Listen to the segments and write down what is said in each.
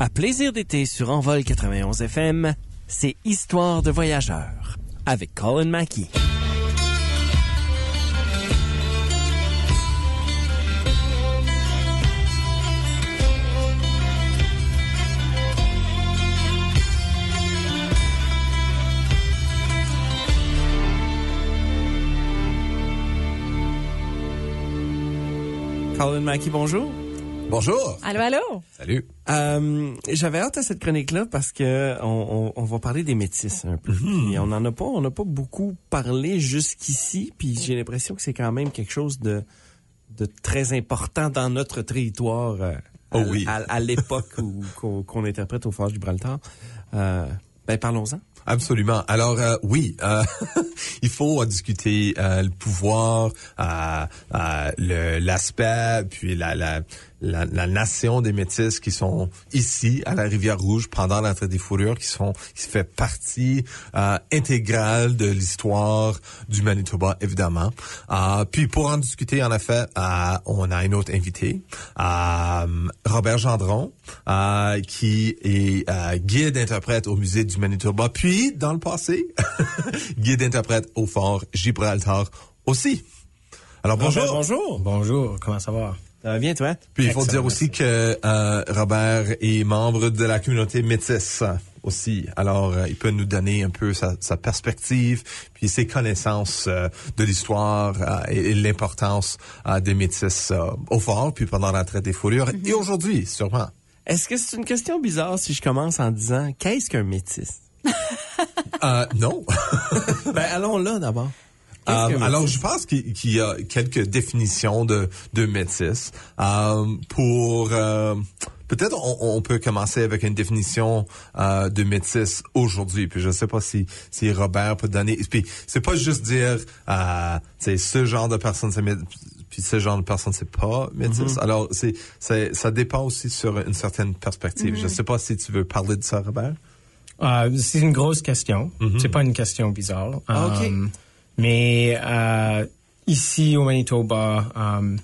À plaisir d'été sur Envol 91 FM, c'est Histoire de voyageurs avec Colin Mackey. Colin Mackey, bonjour. Bonjour. Allô, allô? Salut. Euh, J'avais hâte à cette chronique-là parce que on, on, on va parler des métis un peu. Et on en a pas, on n'a pas beaucoup parlé jusqu'ici. Puis j'ai l'impression que c'est quand même quelque chose de de très important dans notre territoire. euh, à, Oh oui. à, à l'époque où qu'on interprète au Fort Gibraltar. Euh, ben parlons-en. Absolument. Alors euh, oui, euh, il faut euh, discuter euh, le pouvoir, euh, euh, le- l'aspect, puis la, la, la, la nation des Métis qui sont ici à la Rivière Rouge pendant la traite des fourrures, qui sont qui fait partie euh, intégrale de l'histoire du Manitoba évidemment. Euh, puis pour en discuter, en effet, euh, on a une autre invitée, euh, Robert Gendron, euh, qui est euh, guide interprète au musée du Manitoba, puis dans le passé, guide interprète au fort Gibraltar aussi. Alors bonjour. Bonjour. Bonjour, comment ça va? Ça va bien toi? Puis il faut dire aussi que euh, Robert est membre de la communauté métisse aussi. Alors, euh, il peut nous donner un peu sa, sa perspective, puis ses connaissances euh, de l'histoire euh, et, et l'importance euh, des métis euh, au fort, puis pendant la traite des fourrures, et aujourd'hui, sûrement. Est-ce que c'est une question bizarre si je commence en disant qu'est-ce qu'un métis? Euh, non. ben allons là d'abord. Euh, alors, je pense qu'il y a quelques définitions de, de métis. Euh, pour euh, peut-être on, on peut commencer avec une définition euh, de métis aujourd'hui. Puis je sais pas si si Robert peut donner. Puis c'est pas juste dire euh, c'est ce genre de personne c'est puis ce genre de personne c'est pas métis. Alors c'est c'est ça dépend aussi sur une certaine perspective. Je sais pas si tu veux parler de ça, Robert. Euh, c'est une grosse question. C'est pas une question bizarre. Ah, ok. Euh, mais euh, ici au Manitoba, euh,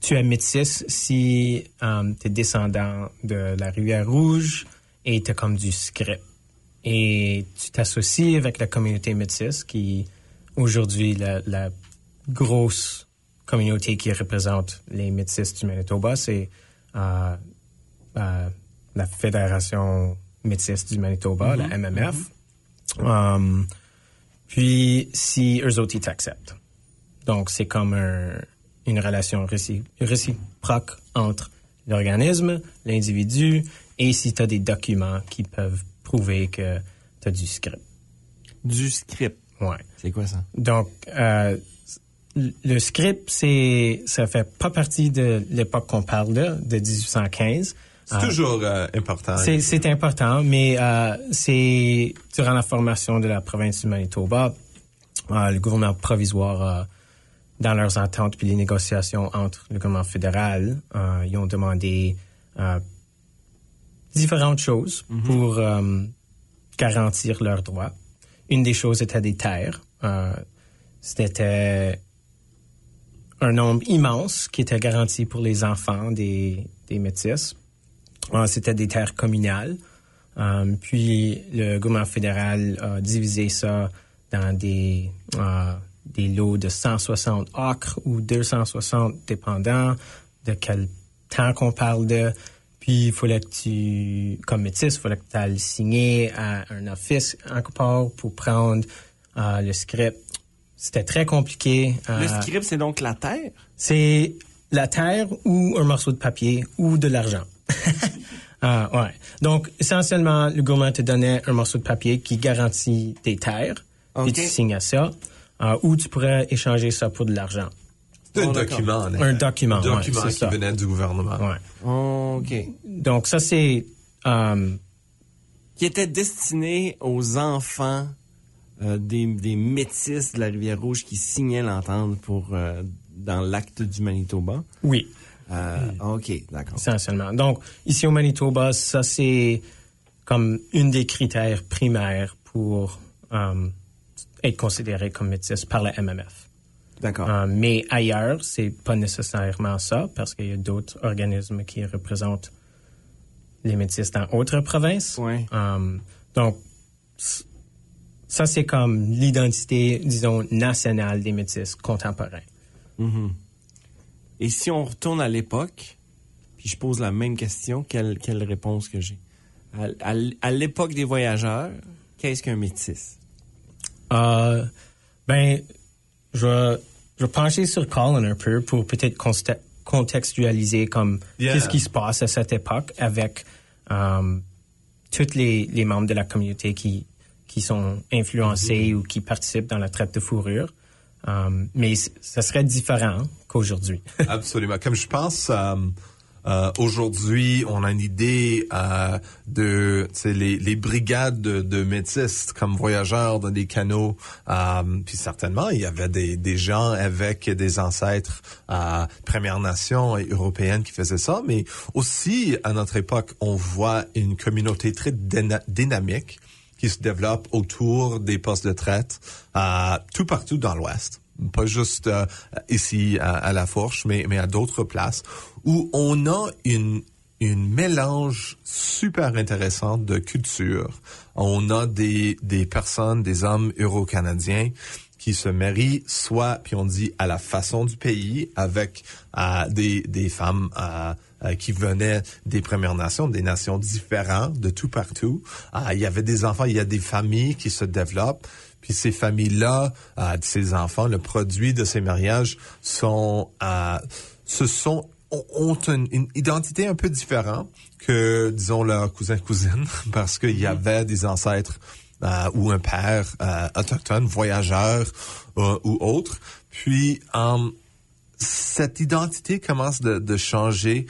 tu es métis si tu es descendant de la rivière Rouge et tu as comme du script. Et tu t'associes avec la communauté métisse qui, aujourd'hui, la, la grosse communauté qui représente les métis du Manitoba, c'est euh, euh, la Fédération métisse du Manitoba, la MMF. Um, puis, si eux autres, ils t'acceptent. Donc, c'est comme un- une relation réci- réciproque entre l'organisme, l'individu, et si tu as des documents qui peuvent prouver que tu as du script. Du script. Ouais. C'est quoi ça? Donc, euh, le script, c'est, ça fait pas partie de l'époque qu'on parle de, de 1815. C'est Euh, toujours euh, important. c'est, important, mais euh, c'est durant la formation de la province du Manitoba, euh, le gouvernement provisoire, dans leurs ententes puis les négociations entre le gouvernement fédéral, ils ont demandé différentes choses pour euh, garantir leurs droits. Une des choses était des terres. C'était un nombre immense qui était garanti pour les enfants des, des métis. Euh, C'était des terres communales. Euh, puis le gouvernement fédéral a divisé ça dans des, euh, des lots de 160 acres ou 260, dépendant de quel temps qu'on parle de. Puis il fallait que tu, comme métis, il fallait que tu ailles signer à un office encore part pour prendre euh, le script. C'était très compliqué. Le script, c'est donc la terre? c'est la terre ou un morceau de papier ou de l'argent. ah, ouais. Donc, essentiellement, le gouvernement te donnait un morceau de papier qui garantit des terres et tu signes à ça. euh, ou tu pourrais échanger ça pour de l'argent. C'est un Oh, document. en effet. Un document, Un document qui ça. venait du gouvernement. Ouais. OK. Donc, ça, c'est... euh, Qui était destiné aux enfants euh, des, des métis de la Rivière-Rouge qui signaient l'entente pour euh, dans l'acte du Manitoba. oui. Euh, OK, d'accord. essentiellement. Donc, ici au Manitoba, ça, c'est comme une des critères primaires pour euh, être considéré comme métis par la MMF. D'accord. Euh, mais ailleurs, c'est pas nécessairement ça, parce qu'il y a d'autres organismes qui représentent les métis dans autres provinces. Um, donc, ça, c'est comme l'identité, disons, nationale des métis contemporains. Et si on retourne à l'époque, puis je pose la même question, quelle, quelle réponse que j'ai? À, à l- à l'époque des voyageurs, qu'est-ce qu'un métis? Euh, ben, je vais, je pencher sur Colin un peu pour peut-être contextualiser comme Yeah. qu'est-ce qui se passe à cette époque avec euh, tous les, les membres de la communauté qui, qui sont influencés ou qui participent dans la traite de fourrure. Euh, mais c- ça serait différent qu'aujourd'hui. Absolument. Comme je pense, euh, euh, aujourd'hui, on a une idée euh, de les, les brigades de, de métis comme voyageurs dans des canaux. Euh, puis certainement, il y avait des, des gens avec des ancêtres euh, Premières Nations et européennes qui faisaient ça. Mais aussi, à notre époque, on voit une communauté très dyna- dynamique qui se développe autour des postes de traite euh, tout partout dans l'Ouest. Pas juste euh, ici à, à La Fourche, mais, mais à d'autres places où on a une, une mélange super intéressant de cultures. On a des, des personnes, des hommes euro-canadiens qui se marient soit, puis on dit, à la façon du pays, avec euh, des, des femmes euh, euh, qui venaient des Premières Nations, des nations différentes de tout partout. Euh, il y avait des enfants, il y a des familles qui se développent. Puis ces familles-là, euh, ces enfants, le produit de ces mariages sont, euh, ce sont ont- une, une identité un peu différente que, disons, leurs cousins-cousines, parce qu'il y avait des ancêtres euh, ou un père euh, autochtone, voyageur euh, ou autre. Puis, euh, cette identité commence de, de changer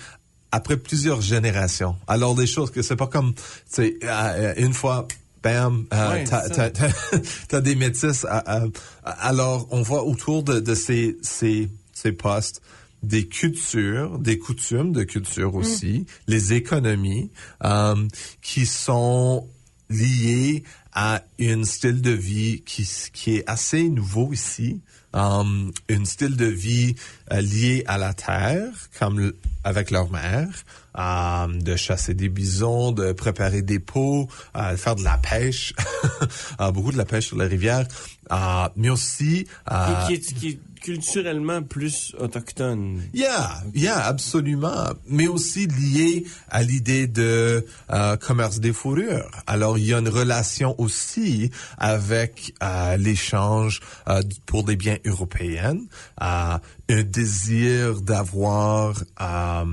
après plusieurs générations. Alors, des choses que c'est pas comme, tu sais, euh, une fois, bam, euh, t'as, des métis. euh, alors, on voit autour de, de ces, ces, ces postes des cultures, des coutumes de culture aussi, les économies euh, qui sont liées à un style de vie qui, qui est assez nouveau ici, um, un style de vie euh, lié à la terre, comme avec leur mère, um, de chasser des bisons, de préparer des pots, euh, faire de la pêche, euh, beaucoup de la pêche sur la rivière, euh, mais aussi euh, culturellement plus autochtone. Yeah, yeah, absolument. Mais aussi lié à l'idée de euh, commerce des fourrures. Alors, il y a une relation aussi avec euh, l'échange euh, pour des biens européens, euh, un désir d'avoir euh,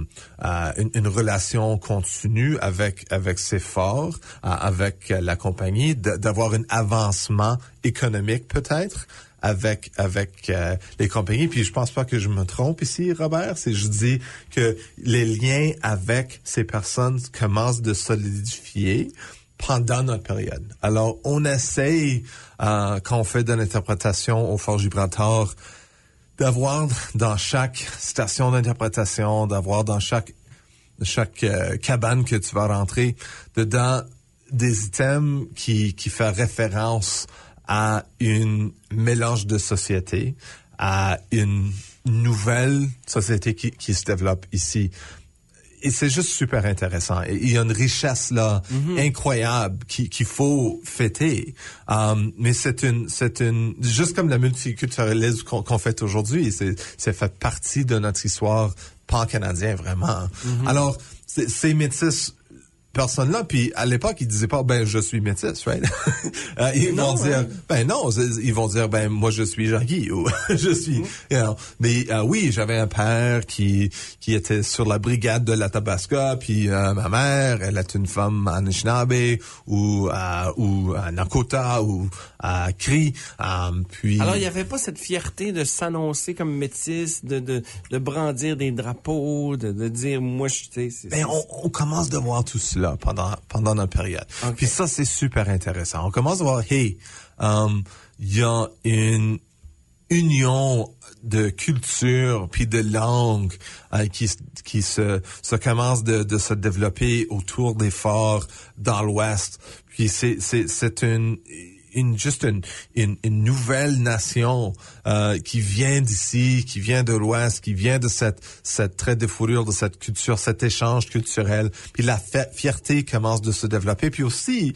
euh, une, une relation continue avec avec ces forts, avec la compagnie, d'avoir un avancement économique peut-être avec avec euh, les compagnies. Puis je pense pas que je me trompe ici, Robert. C'est je dis que les liens avec ces personnes commencent de solidifier pendant notre période. Alors on essaye euh, quand on fait de l'interprétation au Fort Gibraltar d'avoir dans chaque station d'interprétation, d'avoir dans chaque chaque euh, cabane que tu vas rentrer dedans des items qui qui fait référence à une mélange de société, à une nouvelle société qui, qui se développe ici. Et c'est juste super intéressant. Et il y a une richesse là incroyable qui- qu'il faut fêter. Um, mais c'est une, c'est une, juste comme la multiculturalisme qu'on qu'on fait aujourd'hui, c'est, fait partie de notre histoire pan-canadien vraiment. Alors, c'est- ces métis personnes-là, puis à l'époque, ils disaient pas, ben, je suis métis, right? Euh, ils Non, vont dire, ben non, ils vont dire, ben, moi, je suis Jean-Guy, ou je suis, you know. Mais euh, oui, j'avais un père qui qui était sur la brigade de la Tabasca, puis euh, ma mère, elle est une femme Anishinaabe, ou euh, ou à Nakota, ou à Cri, euh, puis... Alors, il n'y avait pas cette fierté de s'annoncer comme métis, de, de, de brandir des drapeaux, de, de dire, moi, je c'est- Ben, on, on commence de voir tout pendant pendant notre période. Puis ça, c'est super intéressant. On commence à voir, hey, um, il y a une union de culture puis de langue euh, qui qui se se commence de, de se développer autour des forts dans l'Ouest. Puis c'est c'est c'est une une juste une, une, une nouvelle nation euh, qui vient d'ici, qui vient de l'Ouest, qui vient de cette cette trait de fourrure, de cette culture, cet échange culturel. Puis la fierté commence de se développer. Puis aussi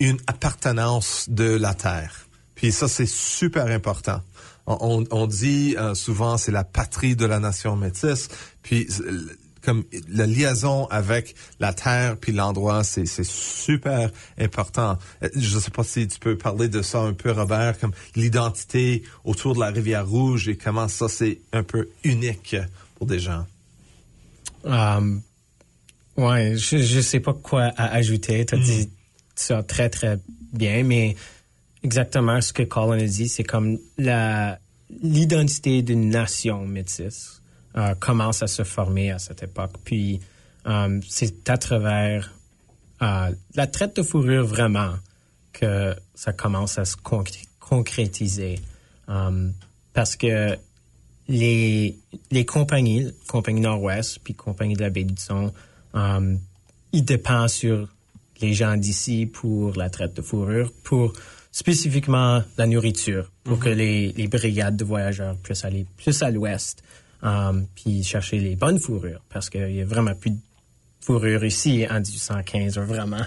une appartenance de la terre. Puis ça c'est super important. On, on dit euh, souvent c'est la patrie de la nation métisse. Puis comme la liaison avec la terre puis l'endroit, c'est super important. Euh, je ne sais pas si tu peux parler de ça un peu, Robert, comme l'identité autour de la rivière Rouge et comment ça c'est un peu unique pour des gens. Um, ouais, je ne sais pas quoi ajouter. Tu as dit mm. ça très très bien, mais exactement ce que Colin a dit, c'est comme la l'identité d'une nation métisse euh, commence à se former à cette époque. Puis euh, c'est à travers euh, la traite de fourrure vraiment que ça commence à se concrétiser. parce que les, les compagnies, compagnie Nord-Ouest, puis compagnie de la baie du Son, ils dépendent sur les gens d'ici pour la traite de fourrure, pour spécifiquement la nourriture, pour mm-hmm. que les, les brigades de voyageurs puissent aller plus à l'ouest Um, puis chercher les bonnes fourrures, parce qu'il y a vraiment plus de fourrure ici en 1815, vraiment.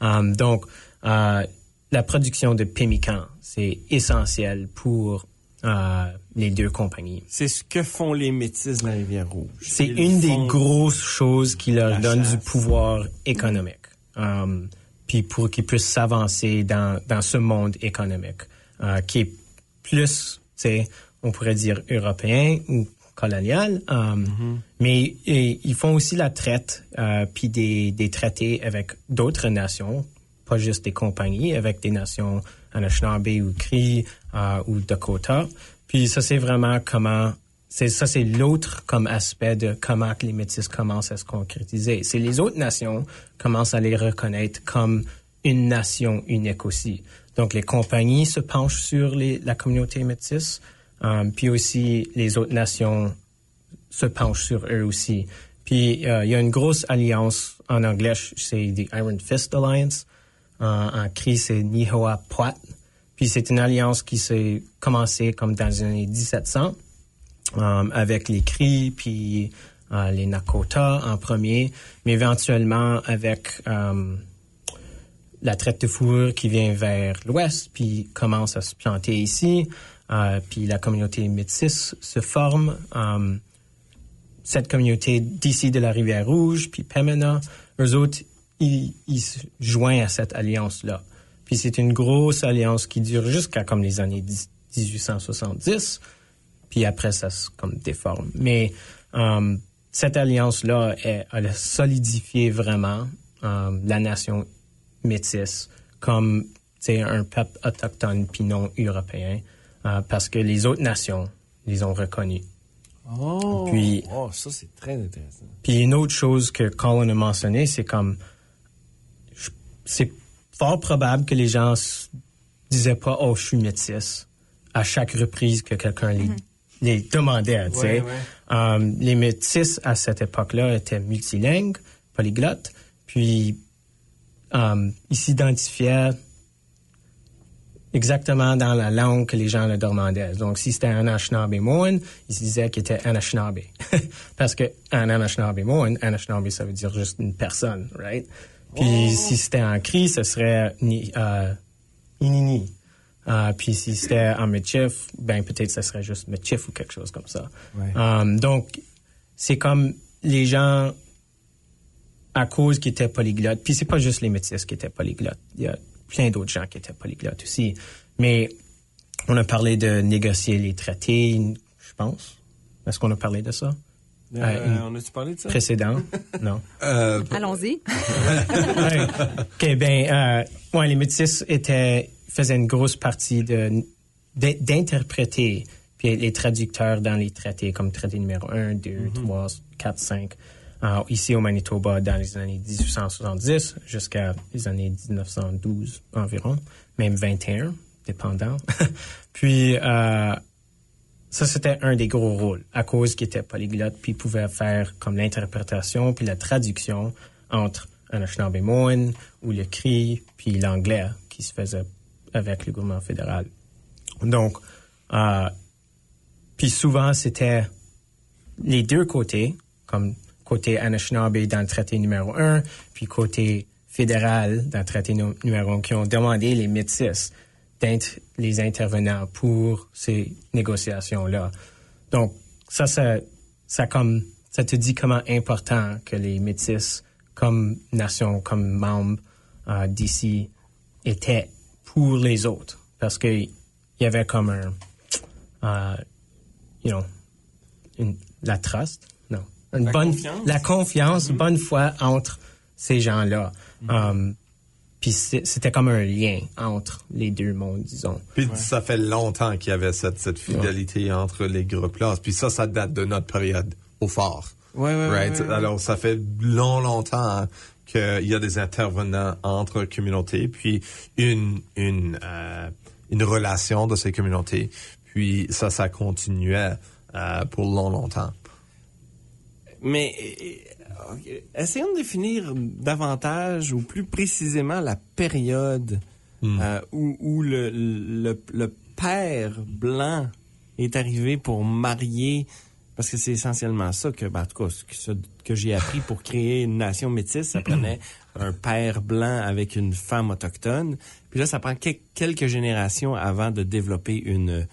um, donc, euh, la production de pemmican, c'est essentiel pour euh, les deux compagnies. C'est ce que font les métis de la Rivière-Rouge. C'est une des grosses choses qui leur donne du pouvoir économique. Um, puis pour qu'ils puissent s'avancer dans, dans ce monde économique, euh, qui est plus, on pourrait dire européen ou coloniale. Um, mm-hmm. Mais ils font aussi la traite, euh, puis des, des traités avec d'autres nations, pas juste des compagnies, avec des nations Anishinaabe ou Cree euh, ou Dakota. Puis ça, c'est vraiment comment... C'est, ça, c'est l'autre comme aspect de comment les métis commencent à se concrétiser. C'est les autres nations commencent à les reconnaître comme une nation unique aussi. Donc, les compagnies se penchent sur les, la communauté métisse, Um, puis aussi, les autres nations se penchent sur eux aussi. Puis euh, il y a une grosse alliance en anglais, c'est the Iron Fist Alliance. en cri, c'est Nihoa Poit. Puis c'est une alliance qui s'est commencée comme dans les années 1700 um, avec les Cris, puis euh, les Nakota en premier, mais éventuellement avec la traite de fourrure qui vient vers l'ouest, puis commence à se planter ici. Euh, puis la communauté métisse se forme. Euh, cette communauté d'ici de la Rivière Rouge, puis Pemena, eux autres, ils, se joignent à cette alliance-là. Puis c'est une grosse alliance qui dure jusqu'à comme les années 1870. Puis après, ça se comme déforme. Mais euh, cette alliance-là, a solidifié vraiment la nation métisse comme un peuple autochtone puis non européen. Euh, parce que les autres nations les ont reconnus. Oh, puis, oh, ça c'est très intéressant. Puis une autre chose que Colin a mentionné, c'est comme c'est fort probable que les gens disaient pas oh je suis métisse à chaque reprise que quelqu'un les, mm-hmm. les, demandait. Tu sais, um, les métis à cette époque-là étaient multilingues, polyglottes, puis um, ils s'identifiaient exactement dans la langue que les gens le demandaient. Donc, si c'était un Anishinaabe-Moan, ils se disaient qu'il était Anishinaabe. Parce que un Anishinaabe-Moan, Anishinaabe, ça veut dire juste une personne, right? Puis oh. si c'était en cri, ce serait euh, Inini. Uh, puis si c'était en Michif, ben peut-être ce serait juste Michif ou quelque chose comme ça. Um, donc, c'est comme les gens, à cause qu'ils étaient polyglottes, puis c'est pas juste les métis qui étaient polyglottes. Il y a plein d'autres gens qui étaient polyglottes aussi. Mais on a parlé de négocier les traités, je pense. Est-ce qu'on a parlé de ça? Euh, euh, on a-tu parlé de ça? Précédent? non. Euh, Allons-y. OK, ben, ouais, les métis étaient, faisaient une grosse partie de, d'interpréter puis les traducteurs dans les traités, comme traité numéro 1, 2, 3, 4, 5 ici au Manitoba dans les années 1870 jusqu'à les années 1912 environ, même 21, dépendant. puis, euh, ça, c'était un des gros rôles, à cause qu'il était polyglotte, puis il pouvait faire comme l'interprétation, puis la traduction entre Anishinaabe Moan ou le cri, puis l'anglais qui se faisait avec le gouvernement fédéral. Donc, euh, puis souvent, c'était les deux côtés, comme côté Anishinaabe dans le traité numéro un, puis côté fédéral dans le traité numéro un, qui ont demandé les métis d'être les intervenants pour ces négociations-là. Donc, ça, ça, comme, ça te dit comment important que les métis, comme nation, comme membre euh, d'ici, étaient pour les autres. Parce qu'il y avait comme un, euh, you know, la trust, une la bonne, confiance. la confiance, Mhm. bonne foi entre ces gens-là. Mhm. Um, puis c'était comme un lien entre les deux mondes, disons. Puis ça fait longtemps qu'il y avait cette, cette fidélité entre les groupes-là. Puis ça, ça date de notre période au fort. Ouais, ouais, ouais, right? ouais. Alors, ça fait long, longtemps qu'il y a des intervenants entre communautés, puis une, une, euh, une relation de ces communautés. Puis ça, ça continuait euh, pour long, longtemps. Mais euh, ok, essayons de définir davantage ou plus précisément la période euh, où, où le, le, le père blanc est arrivé pour marier, parce que c'est essentiellement ça que, ben, en tout cas, ce que, j'ai appris pour créer une nation métisse, ça prenait un père blanc avec une femme autochtone. Puis là, ça prend que- quelques générations avant de développer une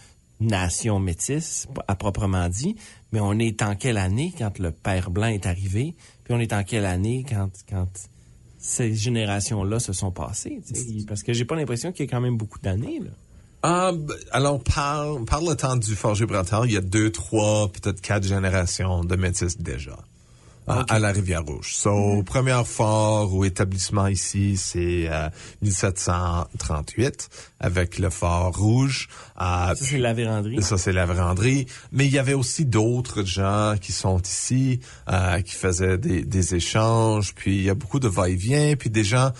nation métisse, à proprement dit. Mais on est en quelle année quand le père blanc est arrivé? Puis on est en quelle année quand, quand ces générations-là se sont passées? Parce que j'ai pas l'impression qu'il y a quand même beaucoup d'années. Là. Ah, b- alors, par, le temps du Fort Gibraltar, il y a deux, trois, peut-être quatre générations de métis déjà. À- À la Rivière-Rouge. So, premier fort ou établissement ici, c'est euh, 1738 avec le fort rouge. Euh, Ça, c'est la véranderie. ça, c'est la véranderie. Mais il y avait aussi d'autres gens qui sont ici, euh, qui faisaient des, des échanges. Puis il y a beaucoup de va-et-vient. Puis des gens,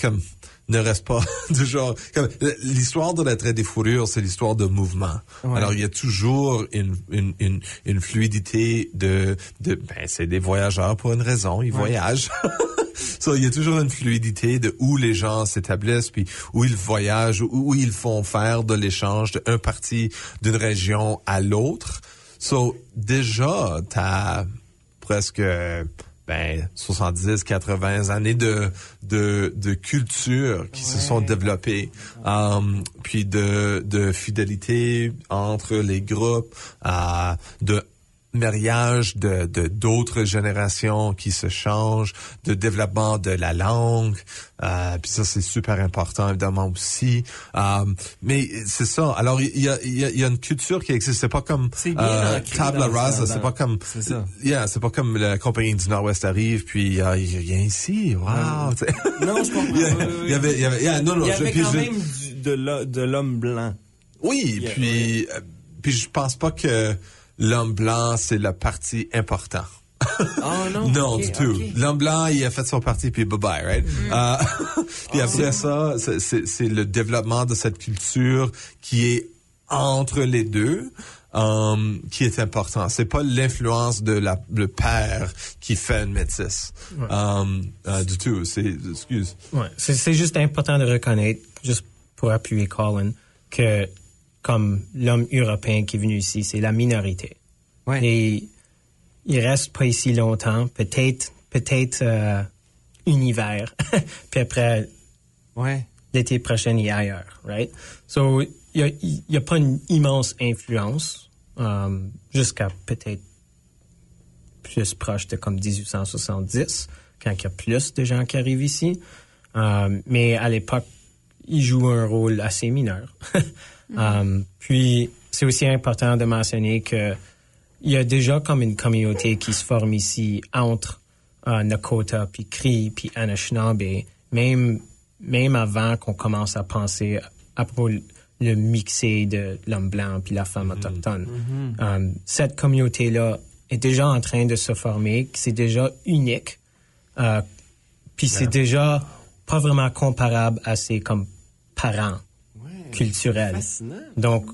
comme, ne restent pas du genre... L'histoire de la traite des fourrures, c'est l'histoire de mouvement. Ouais. Alors, il y a toujours une, une, une, une fluidité de... de ben, c'est des voyageurs pour une raison. Ils voyagent. So, il y a toujours une fluidité de où les gens s'établissent, puis où ils voyagent, où, où ils font faire de l'échange d'un parti d'une région à l'autre. So, déjà, t'as presque ben 70 80 années de de de culture qui se sont développées um, puis de de fidélité entre les groupes euh, de mariage de de d'autres générations qui se changent, de développement de la langue, euh, puis ça c'est super important évidemment aussi. Euh, mais c'est ça. Alors il y a, il y a il y a une culture qui existe. C'est pas comme euh, dans- rasa. C'est pas comme C'est ça. Yeah, c'est pas comme la compagnie du Nord-Ouest arrive puis euh, il y a rien ici. Wow. sais. Non, je comprends. Il y avait, il y avait, yeah, non, non, y avait quand je- même du- de l'ho- de l'homme blanc. oui, Yeah, puis, euh, puis je pense pas que l'homme blanc c'est la partie importante. Ah non? Non, du tout. ok. L'homme blanc, il a fait son parti, puis bye-bye, right? Euh, puis après ça, c'est- le développement de cette culture qui est entre les deux um, qui est important. C'est pas l'influence de la, le père qui fait une métisse. Um, euh, du tout. C'est, excuse. Ouais, c'est juste important de reconnaître, juste pour appuyer Colin, que comme l'homme européen qui est venu ici, c'est la minorité. Ouais. Et il reste pas ici longtemps, peut-être peut-être euh, un hiver, puis après Ouais. l'été prochain il est ailleurs, right? So il y a, pas une immense influence um, jusqu'à peut-être plus proche de comme 1870 quand il y a plus de gens qui arrivent ici. Um, mais à l'époque, il joue un rôle assez mineur. Um, puis c'est aussi important de mentionner que il y a déjà comme une communauté qui se forme ici entre euh, Nakota, puis Cree, puis Anishinaabe, même, même avant qu'on commence à penser à propos le mixé de l'homme blanc puis la femme autochtone. Euh, cette communauté-là est déjà en train de se former, c'est déjà unique, euh, puis c'est déjà pas vraiment comparable à ses comme parents Fascinant. Donc,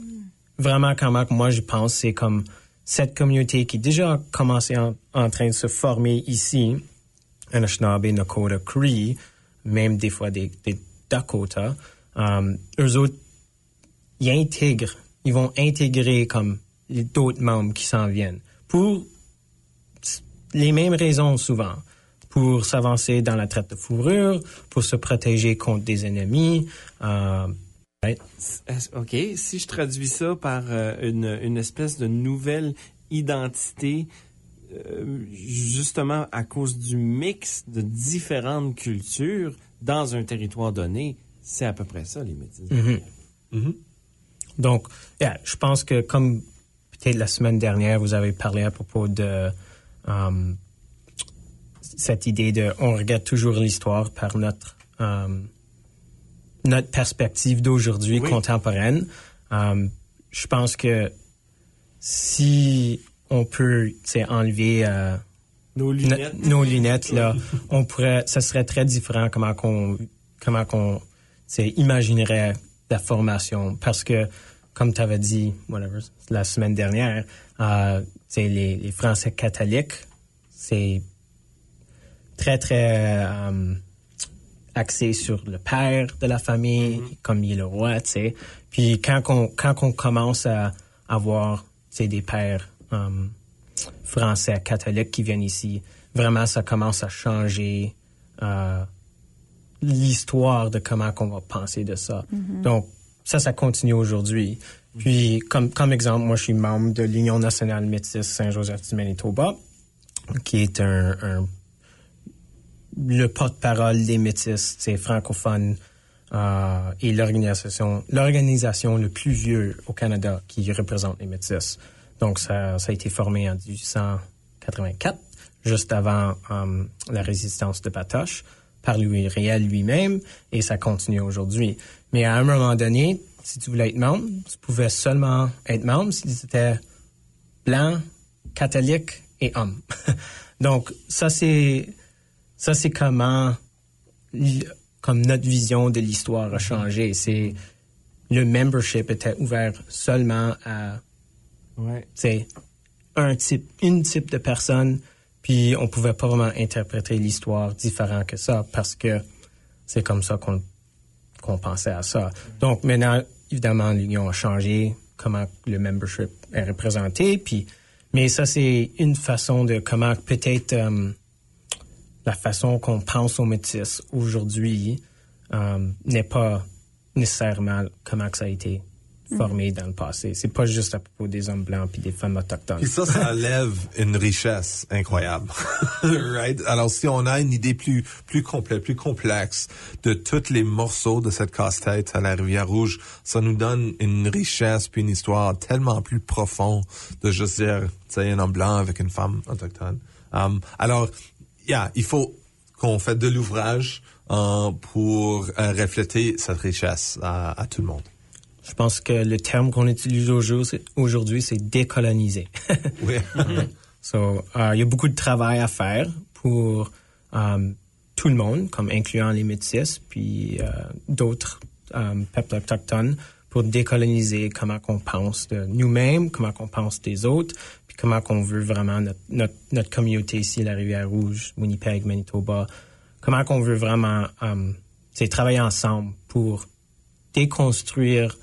vraiment, comment moi je pense, c'est comme cette communauté qui déjà commencé en, en train de se former ici, Anishinaabe, Nakota, Cree, même des fois des, des Dakota, euh, eux autres, ils intègrent, ils vont intégrer comme les d'autres membres qui s'en viennent pour les mêmes raisons souvent. Pour s'avancer dans la traite de fourrure, pour se protéger contre des ennemis. Euh, right? OK, si je traduis ça par euh, une, une espèce de nouvelle identité, euh, justement à cause du mix de différentes cultures dans un territoire donné, c'est à peu près ça, les métis. Donc, yeah, je pense que comme peut-être la semaine dernière, vous avez parlé à propos de um, cette idée de on regarde toujours l'histoire par notre um, notre perspective d'aujourd'hui Oui. contemporaine. Um, je pense que si on peut enlever euh, Nos no- lunettes. nos lunettes là, on pourrait, ça serait très différent comment qu'on, comment qu'on, imaginerait la formation parce que comme tu avais dit, whatever, la semaine dernière, euh, les, les Français catholiques, c'est très très euh, axé sur le père de la famille, comme il est le roi, tu sais. Puis quand on quand on commence à avoir, tu sais, des pères euh, français catholiques qui viennent ici, vraiment ça commence à changer euh, l'histoire de comment qu'on va penser de ça. Donc ça, ça continue aujourd'hui. Puis comme comme exemple, moi je suis membre de l'Union nationale métisse Saint-Joseph du Manitoba, qui est un, un le porte-parole des métis, c'est francophone euh, et l'organisation l'organisation le plus vieux au Canada qui représente les métis. Donc ça, ça a été formé en 1884, juste avant euh, la résistance de Batoche, par Louis Riel lui-même, et ça continue aujourd'hui. Mais à un moment donné, si tu voulais être membre, tu pouvais seulement être membre si tu étais blanc, catholique et homme. Donc ça c'est ça c'est comment comme notre vision de l'histoire a changé. C'est le membership était ouvert seulement à Ouais. un type, une type de personne, puis on pouvait pas vraiment interpréter l'histoire différent que ça parce que c'est comme ça qu'on qu'on pensait à ça. Donc maintenant, évidemment, l'union a changé, comment le membership est représenté, puis mais ça c'est une façon de comment peut-être euh, la façon qu'on pense aux métis aujourd'hui euh, n'est pas nécessairement comment que ça a été formé dans le passé. C'est pas juste à propos des hommes blancs puis des femmes autochtones. Puis ça, ça lève une richesse incroyable. right? Alors, si on a une idée plus, plus complète, plus complexe de tous les morceaux de cette casse-tête à la Rivière Rouge, ça nous donne une richesse puis une histoire tellement plus profonde de juste dire, tu sais, un homme blanc avec une femme autochtone. Um, alors, yeah, il faut qu'on fait de l'ouvrage euh, pour euh, refléter cette richesse à, à tout le monde. Je pense que le terme qu'on utilise aujourd'hui, c'est décoloniser. Oui. so, euh, il y a beaucoup de travail à faire pour tout le monde, comme incluant les métis, puis d'autres peuples autochtones, pour décoloniser comment qu'on pense de nous-mêmes, comment qu'on pense des autres, puis comment qu'on veut vraiment notre, notre, notre communauté ici, la Rivière-Rouge, Winnipeg, Manitoba, comment qu'on veut vraiment euh, c'est travailler ensemble pour déconstruire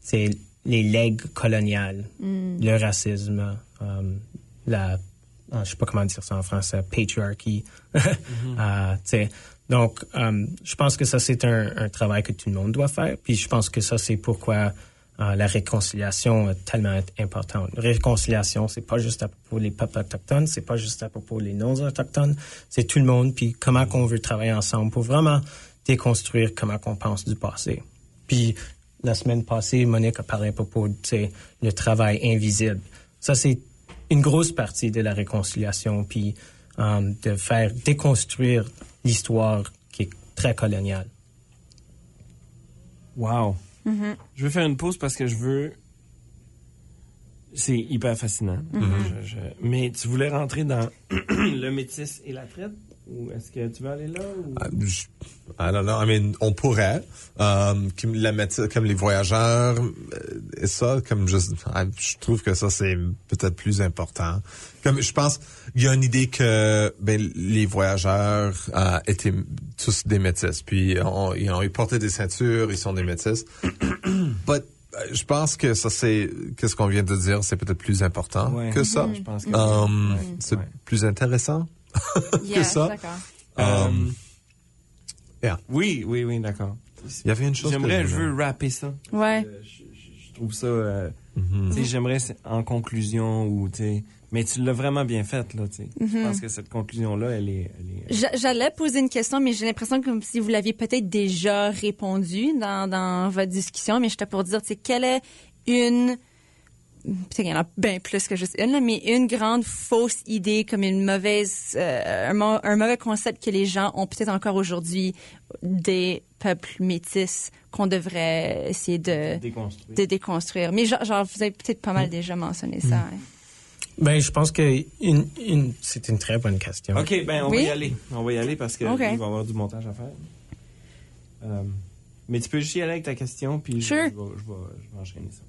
c'est les legs coloniales, le racisme, euh, la, ah, je sais pas comment dire ça en français, patriarchy. Euh, tu sais. donc, euh, je pense que ça c'est un, un travail que tout le monde doit faire. Puis je pense que ça c'est pourquoi euh, la réconciliation est tellement importante. Réconciliation, c'est pas juste à propos des peuples autochtones, c'est pas juste à propos des non-autochtones, c'est tout le monde. Puis comment qu'on veut travailler ensemble pour vraiment déconstruire comment qu'on pense du passé. Puis la semaine passée, Monique a parlé à propos de le travail invisible. Ça, c'est une grosse partie de la réconciliation, puis euh, de faire déconstruire l'histoire qui est très coloniale. Wow. Je veux faire une pause parce que je veux. C'est hyper fascinant. Je- je- Mais tu voulais rentrer dans le métis et la traite? Ou est-ce que tu veux aller là? Ou... Ah, je- I don't know. I mean, on pourrait, euh, comme la comme les voyageurs euh, et ça, comme je, ah, je trouve que ça c'est peut-être plus important. Comme je pense, il y a une idée que ben les voyageurs euh, étaient tous des métis, puis on, ils ont ils portaient des ceintures, ils sont des métis. But je pense que ça c'est qu'est-ce qu'on vient de dire, c'est peut-être plus important Ouais. que ça. Je pense que Um, c'est ouais. plus intéressant. Yeah, ça. D'accord. Euh, Um, yeah. oui, oui, oui, d'accord. Il y avait une chose. que J'aimerais, je je veux rapper ça. Ouais. Euh, je, trouve ça. euh, Mhm. sais, j'aimerais en conclusion ou tu sais. Mais tu l'as vraiment bien faite là, tu sais. Je pense que cette conclusion là, elle est, elle est. J'a- J'allais poser une question, mais j'ai l'impression comme si vous l'aviez peut-être déjà répondu dans, dans votre discussion, mais j'étais pour dire, tu sais, quelle est une, peut-être qu'il y en a bien plus que juste une, là, mais une grande fausse idée, comme une mauvaise, euh, un, mau- un mauvais concept que les gens ont peut-être encore aujourd'hui des peuples métis qu'on devrait essayer de, déconstruire. de déconstruire. Mais genre, genre, vous avez peut-être pas mal déjà mentionné ça. hein. Ben, je pense que une, une, c'est une très bonne question. Ok, ben on Oui? va y aller. On va y aller parce que Ok. il va y avoir du montage à faire. Euh, mais tu peux juste y aller avec ta question puis je- Sure. je, vais, je, vais, je vais enchaîner ça.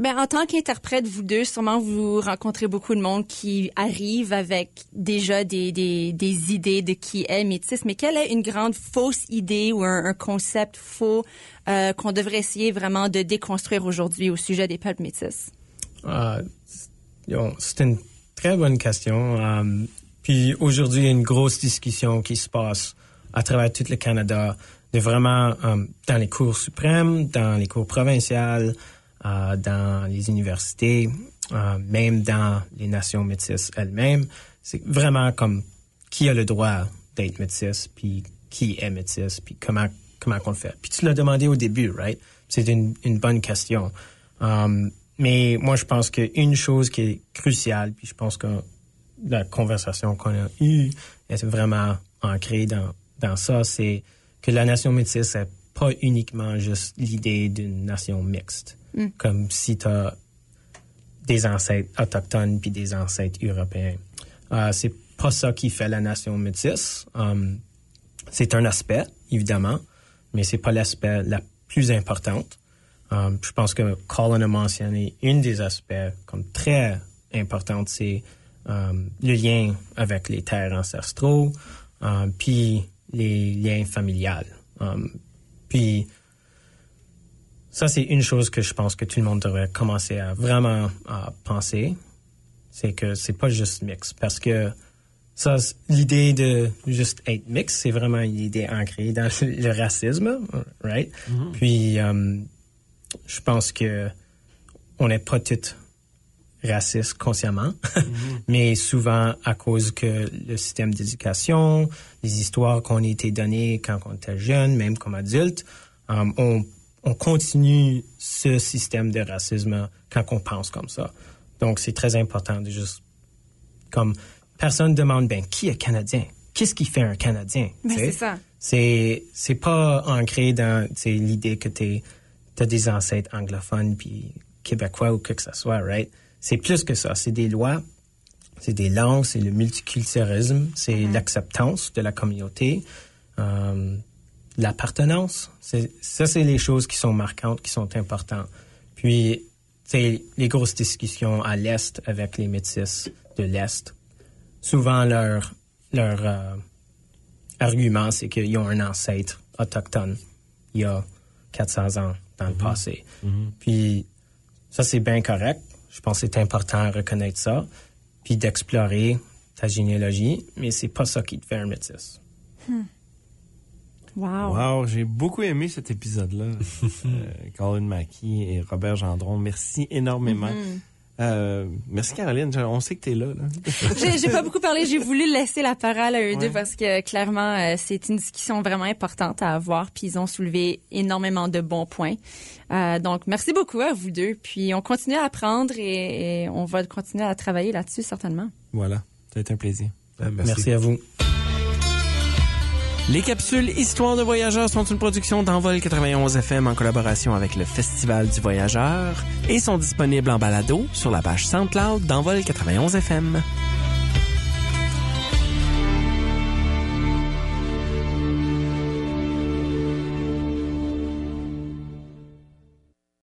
Ben, en tant qu'interprète, vous deux, sûrement vous rencontrez beaucoup de monde qui arrive avec déjà des, idées de qui est métis. Mais quelle est une grande fausse idée ou un, concept faux euh, qu'on devrait essayer vraiment de déconstruire aujourd'hui au sujet des peuples métis? Ah, c'est- une très bonne question. Um, puis aujourd'hui, il y a une grosse discussion qui se passe à travers tout le Canada, vraiment um, dans les cours suprêmes, dans les cours provinciales, euh, dans les universités, euh, même dans les nations métisses elles-mêmes. C'est vraiment comme qui a le droit d'être métis, puis qui est métis, puis comment comment qu'on le fait. Puis tu l'as demandé au début, right? C'est une, une bonne question. Um, mais moi, je pense qu'une chose qui est cruciale, puis je pense que la conversation qu'on a eue est vraiment ancrée dans, dans ça, c'est que la nation métisse, c'est pas uniquement juste l'idée d'une nation mixte. Comme si tu as des ancêtres autochtones puis des ancêtres européens. Euh, c'est pas ça qui fait la nation métisse. Um, c'est un aspect, évidemment, mais c'est pas l'aspect la plus importante. Um, je pense que Colin a mentionné une des aspects comme très importante, c'est um, le lien avec les terres ancestraux, puis les liens familiales. Puis ça, c'est une chose que je pense que tout le monde devrait commencer à vraiment à penser, c'est que c'est pas juste mix, parce que ça, l'idée de juste être mix, c'est vraiment une idée ancrée dans le racisme, right? Puis, euh, je pense que on n'est pas toutes racistes consciemment, mais souvent à cause que le système d'éducation, les histoires qu'on a été données quand on était jeune, même comme adulte, euh, on, on continue ce système de racisme quand on pense comme ça. Donc, c'est très important de juste comme personne demande ben qui est canadien? Qu'est-ce qui fait un canadien? Ben, c'est ça. c'est c'est pas ancré dans l'idée que tu as des ancêtres anglophones puis québécois ou que que ce soit right? C'est plus que ça. C'est des lois c'est des langues c'est le multiculturalisme c'est l'acceptance de la communauté. Euh, l'appartenance ça c'est les choses qui sont marquantes qui sont importantes. Puis tu sais, les grosses discussions à l'est avec les métis de l'est souvent leur leur euh, argument c'est qu'ils ont un ancêtre autochtone il y a 400 ans dans le passé. Puis ça c'est bien correct. Je pense que c'est important de reconnaître ça puis d'explorer ta généalogie mais c'est pas ça qui te fait un métis Wow. Wow, j'ai beaucoup aimé cet épisode-là. euh, Colin Mackie et Robert Gendron, merci énormément. Euh, merci Caroline, on sait que tu es là. là. J'ai pas beaucoup parlé, j'ai voulu laisser la parole à eux Ouais. deux parce que clairement euh, c'est une discussion vraiment importante à avoir puis ils ont soulevé énormément de bons points. Euh, donc merci beaucoup à vous deux puis on continue à apprendre et, et on va continuer à travailler là-dessus certainement. voilà, ça a été un plaisir. Ah, merci à vous Les capsules Histoire de voyageurs sont une production d'Envol 91 FM en collaboration avec le Festival du Voyageur et sont disponibles en balado sur la page SoundCloud d'Envol 91 FM.